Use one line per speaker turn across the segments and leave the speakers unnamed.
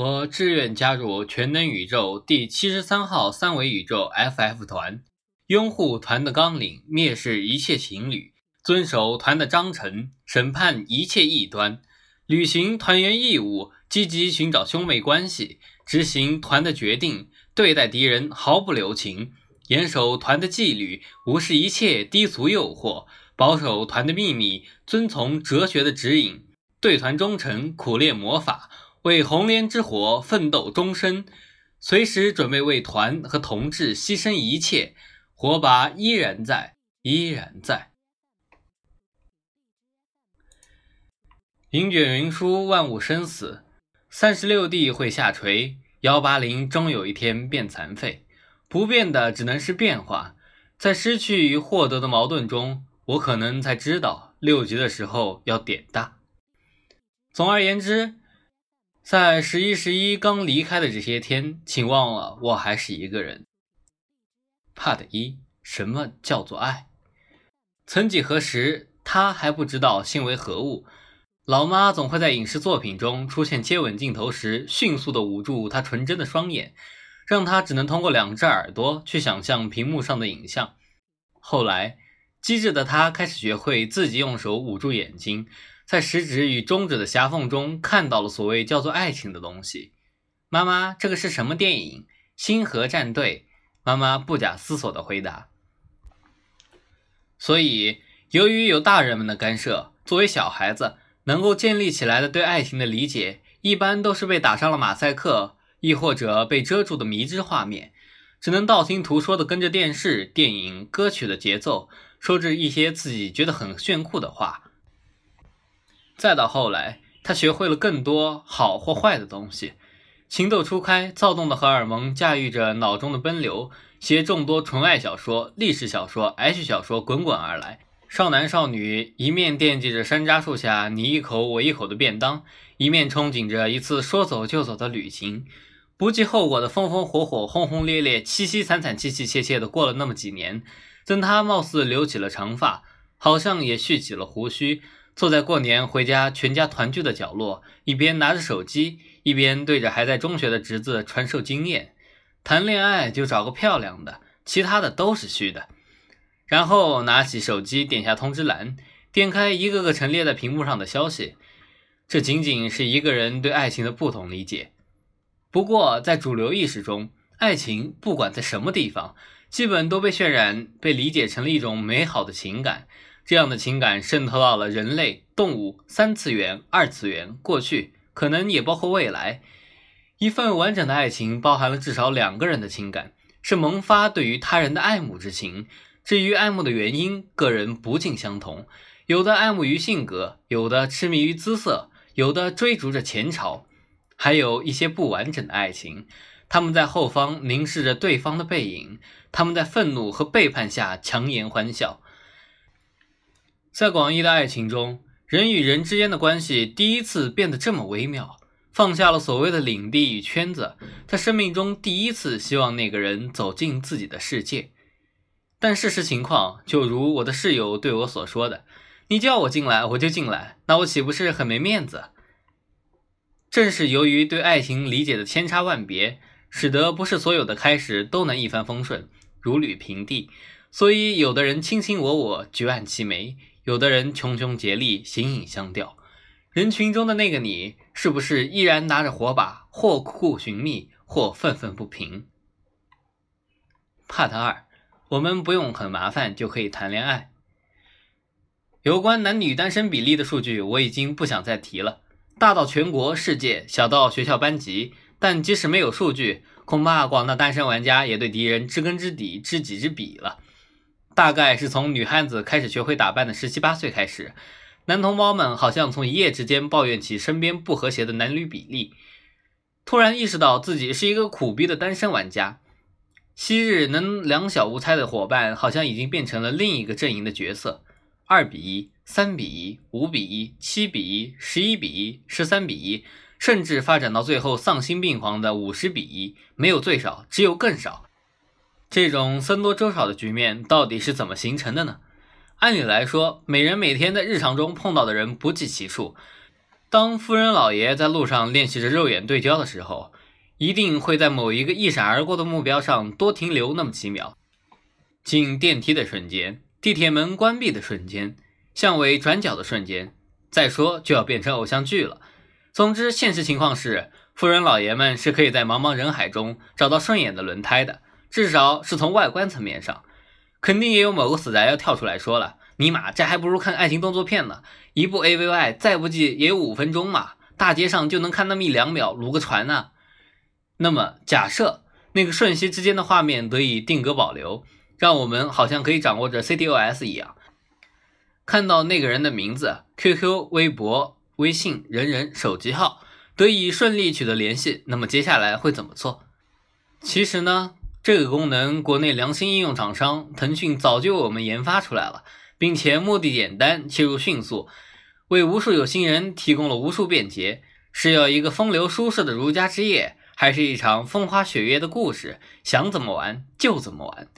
我志愿加入全能宇宙第七十三号三维宇宙 FF 团，拥护团的纲领，蔑视一切情侣，遵守团的章程，审判一切异端，履行团员义务，积极寻找兄妹关系，执行团的决定，对待敌人毫不留情，严守团的纪律，无视一切低俗诱惑，保守团的秘密，遵从哲学的指引，对团忠诚，苦练魔法。为红莲之火奋斗终身，随时准备为团和同志牺牲一切，火把依然在，依然在。云卷云舒，万物生死，三十六地会下垂，幺八零终有一天变残废。不变的只能是变化，在失去与获得的矛盾中，我可能才知道六级的时候要点大。总而言之。在十一十一刚离开的这些天，请忘了我还是一个人。Part 一：什么叫做爱？曾几何时，他还不知道性为何物。老妈总会在影视作品中出现接吻镜头时，迅速地捂住他纯真的双眼，让他只能通过两只耳朵去想象屏幕上的影像。后来，机智的他开始学会自己用手捂住眼睛。在食指与中指的狭缝中看到了所谓叫做爱情的东西。妈妈，这个是什么电影？星河战队。妈妈不假思索地回答。所以，由于有大人们的干涉，作为小孩子能够建立起来的对爱情的理解，一般都是被打上了马赛克，亦或者被遮住的迷之画面，只能道听途说的跟着电视、电影、歌曲的节奏，说着一些自己觉得很炫酷的话。再到后来，他学会了更多好或坏的东西，情窦初开，躁动的荷尔蒙驾驭着脑中的奔流，携众多纯爱小说、历史小说、H 小说滚滚而来。少男少女一面惦记着山楂树下你一口我一口的便当，一面憧憬着一次说走就走的旅行，不计后果的风风火火、轰轰烈烈、凄凄惨惨、凄凄切切的过了那么几年。等他貌似留起了长发，好像也蓄起了胡须。坐在过年回家全家团聚的角落，一边拿着手机，一边对着还在中学的侄子传授经验。谈恋爱就找个漂亮的，其他的都是虚的。然后拿起手机，点下通知栏，点开一个个陈列在屏幕上的消息。这仅仅是一个人对爱情的不同理解。不过，在主流意识中，爱情不管在什么地方，基本都被渲染、被理解成了一种美好的情感。这样的情感渗透到了人类、动物、三次元、二次元、过去，可能也包括未来。一份完整的爱情包含了至少两个人的情感，是萌发对于他人的爱慕之情。至于爱慕的原因，个人不尽相同。有的爱慕于性格，有的痴迷于姿色，有的追逐着前朝，还有一些不完整的爱情。他们在后方凝视着对方的背影，他们在愤怒和背叛下强颜欢笑。在广义的爱情中，人与人之间的关系第一次变得这么微妙，放下了所谓的领地与圈子，他生命中第一次希望那个人走进自己的世界。但事实情况就如我的室友对我所说的：“你叫我进来，我就进来，那我岂不是很没面子？”正是由于对爱情理解的千差万别，使得不是所有的开始都能一帆风顺、如履平地，所以有的人卿卿我我、举案齐眉。有的人穷穷竭力，形影相吊。人群中的那个你，是不是依然拿着火把，或苦苦寻觅，或愤愤不平？Part 二，我们不用很麻烦就可以谈恋爱。有关男女单身比例的数据，我已经不想再提了。大到全国、世界，小到学校班级。但即使没有数据，恐怕广大单身玩家也对敌人知根知底、知己知彼了。大概是从女汉子开始学会打扮的十七八岁开始，男同胞们好像从一夜之间抱怨起身边不和谐的男女比例，突然意识到自己是一个苦逼的单身玩家。昔日能两小无猜的伙伴，好像已经变成了另一个阵营的角色：二比一、三比一、五比一、七比一、十一比一、十三比一，甚至发展到最后丧心病狂的五十比一，没有最少，只有更少。这种僧多粥少的局面到底是怎么形成的呢？按理来说，每人每天在日常中碰到的人不计其数，当夫人老爷在路上练习着肉眼对焦的时候，一定会在某一个一闪而过的目标上多停留那么几秒。进电梯的瞬间，地铁门关闭的瞬间，巷尾转角的瞬间，再说就要变成偶像剧了。总之，现实情况是，夫人老爷们是可以在茫茫人海中找到顺眼的轮胎的，至少是从外观层面上。肯定也有某个死宅要跳出来说了：“尼玛，这还不如看爱情动作片呢！一部 AVI 再不济也有五分钟嘛，大街上就能看那么一两秒，撸个船呢。”那么，假设那个瞬息之间的画面得以定格保留。让我们好像可以掌握着 CDOS 一样，看到那个人的名字、QQ、微博、微信、人人、手机号，得以顺利取得联系。那么接下来会怎么做？其实呢，这个功能国内良心应用厂商腾讯早就为我们研发出来了，并且目的简单、切入迅速，为无数有心人提供了无数便捷。是要一个风流舒适的如家之夜，还是一场风花雪月的故事？想怎么玩就怎么玩。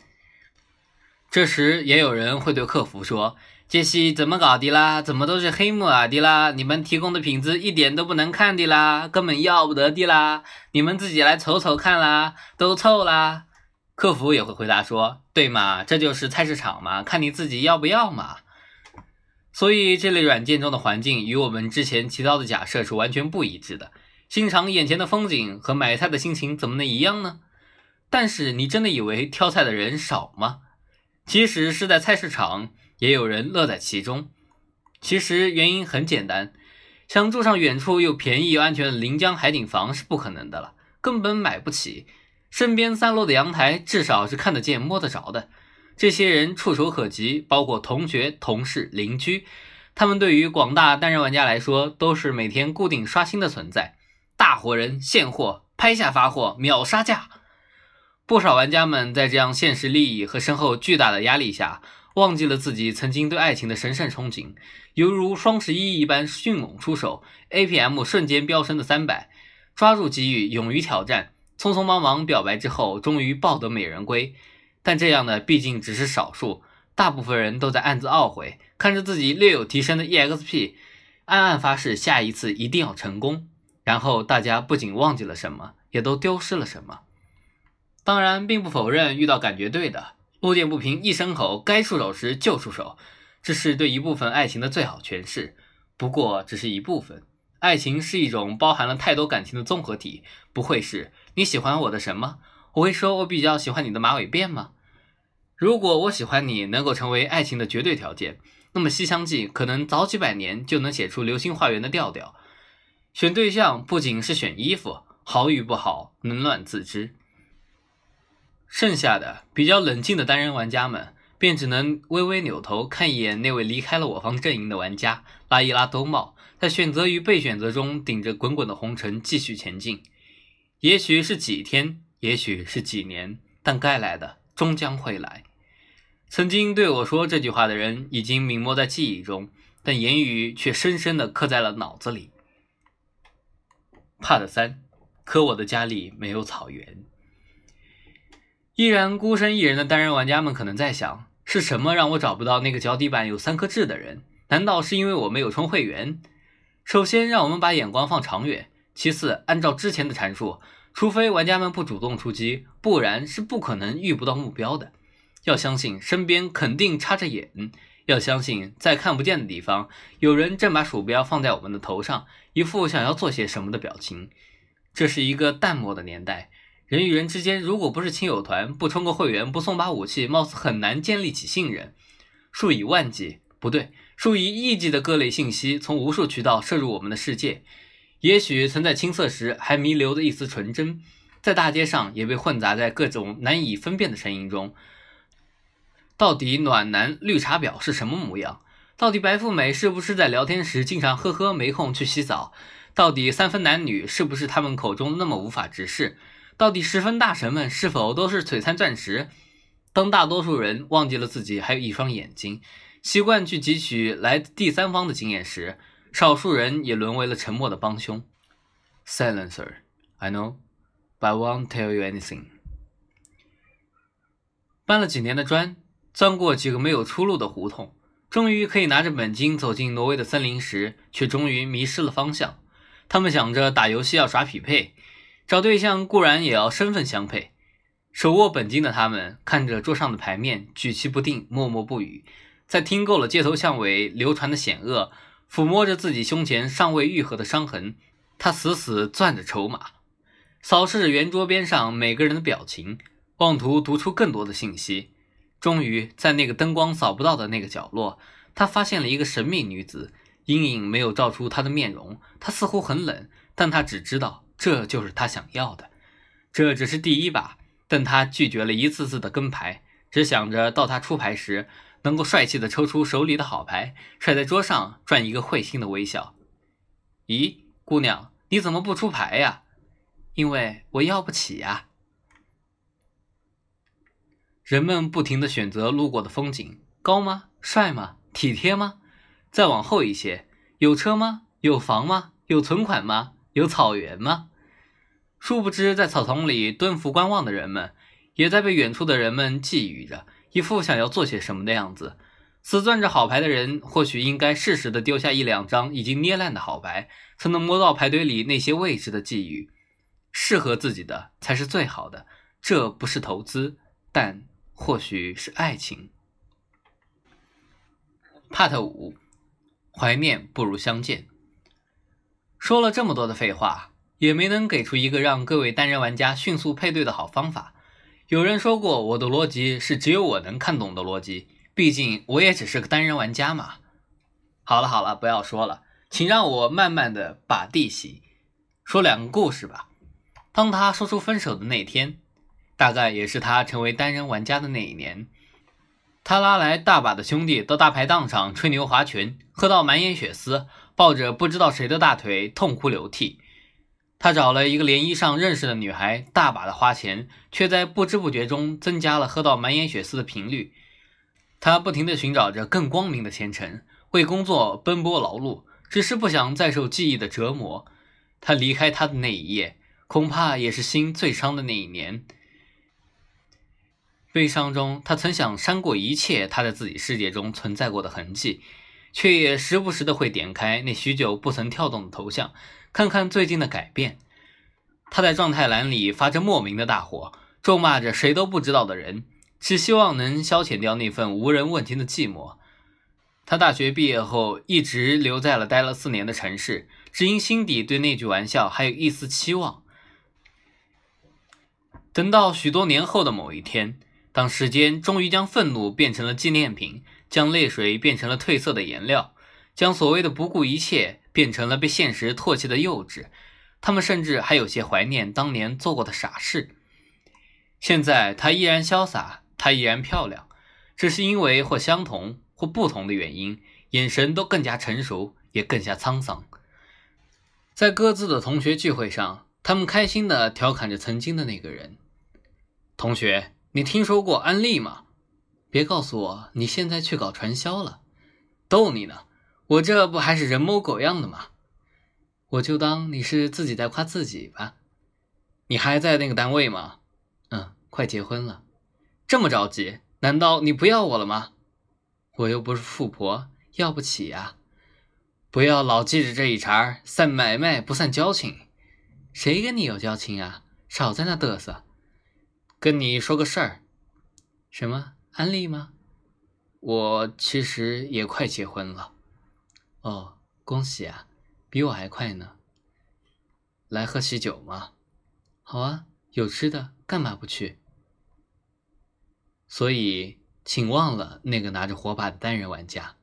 这时也有人会对客服说：“这戏怎么搞的啦？怎么都是黑幕啊的啦？你们提供的品质一点都不能看的啦，根本要不得的啦！你们自己来瞅瞅看啦，都臭啦！”客服也会回答说：“对嘛，这就是菜市场嘛，看你自己要不要嘛。”所以这类软件中的环境与我们之前提到的假设是完全不一致的。欣赏眼前的风景和买菜的心情怎么能一样呢？但是你真的以为挑菜的人少吗？即使是在菜市场，也有人乐在其中。其实原因很简单，想住上远处又便宜又安全的临江海景房是不可能的了，根本买不起。身边三楼的阳台至少是看得见、摸得着的。这些人触手可及，包括同学、同事、邻居，他们对于广大单人玩家来说都是每天固定刷新的存在。大活人、现货、拍下发货、秒杀价。不少玩家们在这样现实利益和身后巨大的压力下，忘记了自己曾经对爱情的神圣憧憬，犹如双十一一般迅猛出手，APM 瞬间飙升的三百，抓住机遇，勇于挑战，匆匆忙忙表白之后，终于抱得美人归。但这样的毕竟只是少数，大部分人都在暗自懊悔，看着自己略有提升的 EXP，暗暗发誓下一次一定要成功。然后大家不仅忘记了什么，也都丢失了什么。当然，并不否认遇到感觉对的，路见不平一声吼，该出手时就出手，这是对一部分爱情的最好诠释。不过，只是一部分。爱情是一种包含了太多感情的综合体，不会是你喜欢我的什么？我会说我比较喜欢你的马尾辫吗？如果我喜欢你能够成为爱情的绝对条件，那么《西厢记》可能早几百年就能写出《流星花园》的调调。选对象不仅是选衣服，好与不好，冷暖自知。剩下的比较冷静的单人玩家们，便只能微微扭头看一眼那位离开了我方阵营的玩家，拉一拉兜帽，在选择与被选择中顶着滚滚的红尘继续前进。也许是几天，也许是几年，但该来的终将会来。曾经对我说这句话的人已经泯没在记忆中，但言语却深深地刻在了脑子里。Part 三，可我的家里没有草原。依然孤身一人的单人玩家们可能在想：是什么让我找不到那个脚底板有三颗痣的人？难道是因为我没有充会员？首先，让我们把眼光放长远；其次，按照之前的阐述，除非玩家们不主动出击，不然是不可能遇不到目标的。要相信身边肯定插着眼，要相信在看不见的地方，有人正把鼠标放在我们的头上，一副想要做些什么的表情。这是一个淡漠的年代。人与人之间，如果不是亲友团，不充个会员，不送把武器，貌似很难建立起信任。数以万计，不对，数以亿计的各类信息从无数渠道摄入我们的世界。也许曾在青涩时还弥留的一丝纯真，在大街上也被混杂在各种难以分辨的声音中。到底暖男绿茶婊是什么模样？到底白富美是不是在聊天时经常呵呵没空去洗澡？到底三分男女是不是他们口中那么无法直视？到底十分大神们是否都是璀璨钻石？当大多数人忘记了自己还有一双眼睛，习惯去汲取来自第三方的经验时，少数人也沦为了沉默的帮凶。Silencer, I know, but I won't tell you anything。搬了几年的砖，钻过几个没有出路的胡同，终于可以拿着本金走进挪威的森林时，却终于迷失了方向。他们想着打游戏要耍匹配，找对象固然也要身份相配。手握本金的他们看着桌上的牌面，举棋不定，默默不语。在听够了街头巷尾流传的险恶，抚摸着自己胸前尚未愈合的伤痕，他死死攥着筹码，扫视着圆桌边上每个人的表情，妄图读出更多的信息。终于，在那个灯光扫不到的那个角落，他发现了一个神秘女子。阴影没有照出她的面容，她似乎很冷，但他只知道这就是他想要的。这只是第一把，但他拒绝了一次次的跟牌，只想着到他出牌时能够帅气的抽出手里的好牌，甩在桌上，赚一个会心的微笑。咦，姑娘，你怎么不出牌呀？因为我要不起呀。人们不停的选择路过的风景，高吗？帅吗？体贴吗？再往后一些，有车吗？有房吗？有存款吗？有草原吗？殊不知，在草丛里蹲伏观望的人们，也在被远处的人们觊觎着，一副想要做些什么的样子。死攥着好牌的人，或许应该适时的丢下一两张已经捏烂的好牌，才能摸到牌堆里那些未知的际遇。适合自己的才是最好的，这不是投资。但或许是爱情。Part 五，怀念不如相见。说了这么多的废话，也没能给出一个让各位单人玩家迅速配对的好方法。有人说过，我的逻辑是只有我能看懂的逻辑，毕竟我也只是个单人玩家嘛。好了好了，不要说了，请让我慢慢的把地洗。说两个故事吧。当他说出分手的那天。大概也是他成为单人玩家的那一年，他拉来大把的兄弟到大排档上吹牛划拳，喝到满眼血丝，抱着不知道谁的大腿痛哭流涕。他找了一个联谊上认识的女孩，大把的花钱，却在不知不觉中增加了喝到满眼血丝的频率。他不停地寻找着更光明的前程，为工作奔波劳碌，只是不想再受记忆的折磨。他离开他的那一夜，恐怕也是心最伤的那一年。悲伤中，他曾想删过一切他在自己世界中存在过的痕迹，却也时不时的会点开那许久不曾跳动的头像，看看最近的改变。他在状态栏里发着莫名的大火，咒骂着谁都不知道的人，只希望能消遣掉那份无人问津的寂寞。他大学毕业后一直留在了待了四年的城市，只因心底对那句玩笑还有一丝期望。等到许多年后的某一天。当时间终于将愤怒变成了纪念品，将泪水变成了褪色的颜料，将所谓的不顾一切变成了被现实唾弃的幼稚，他们甚至还有些怀念当年做过的傻事。现在她依然潇洒，她依然漂亮，只是因为或相同或不同的原因，眼神都更加成熟，也更加沧桑。在各自的同学聚会上，他们开心地调侃着曾经的那个人，同学。你听说过安利吗？别告诉我你现在去搞传销了，逗你呢！我这不还是人模狗样的吗？我就当你是自己在夸自己吧。你还在那个单位吗？嗯，快结婚了，这么着急？难道你不要我了吗？我又不是富婆，要不起呀！不要老记着这一茬，散买卖不散交情。谁跟你有交情啊？少在那嘚瑟。跟你说个事儿，什么安利吗？我其实也快结婚了。哦，恭喜啊，比我还快呢。来喝喜酒吗？好啊，有吃的，干嘛不去？所以，请忘了那个拿着火把的单人玩家。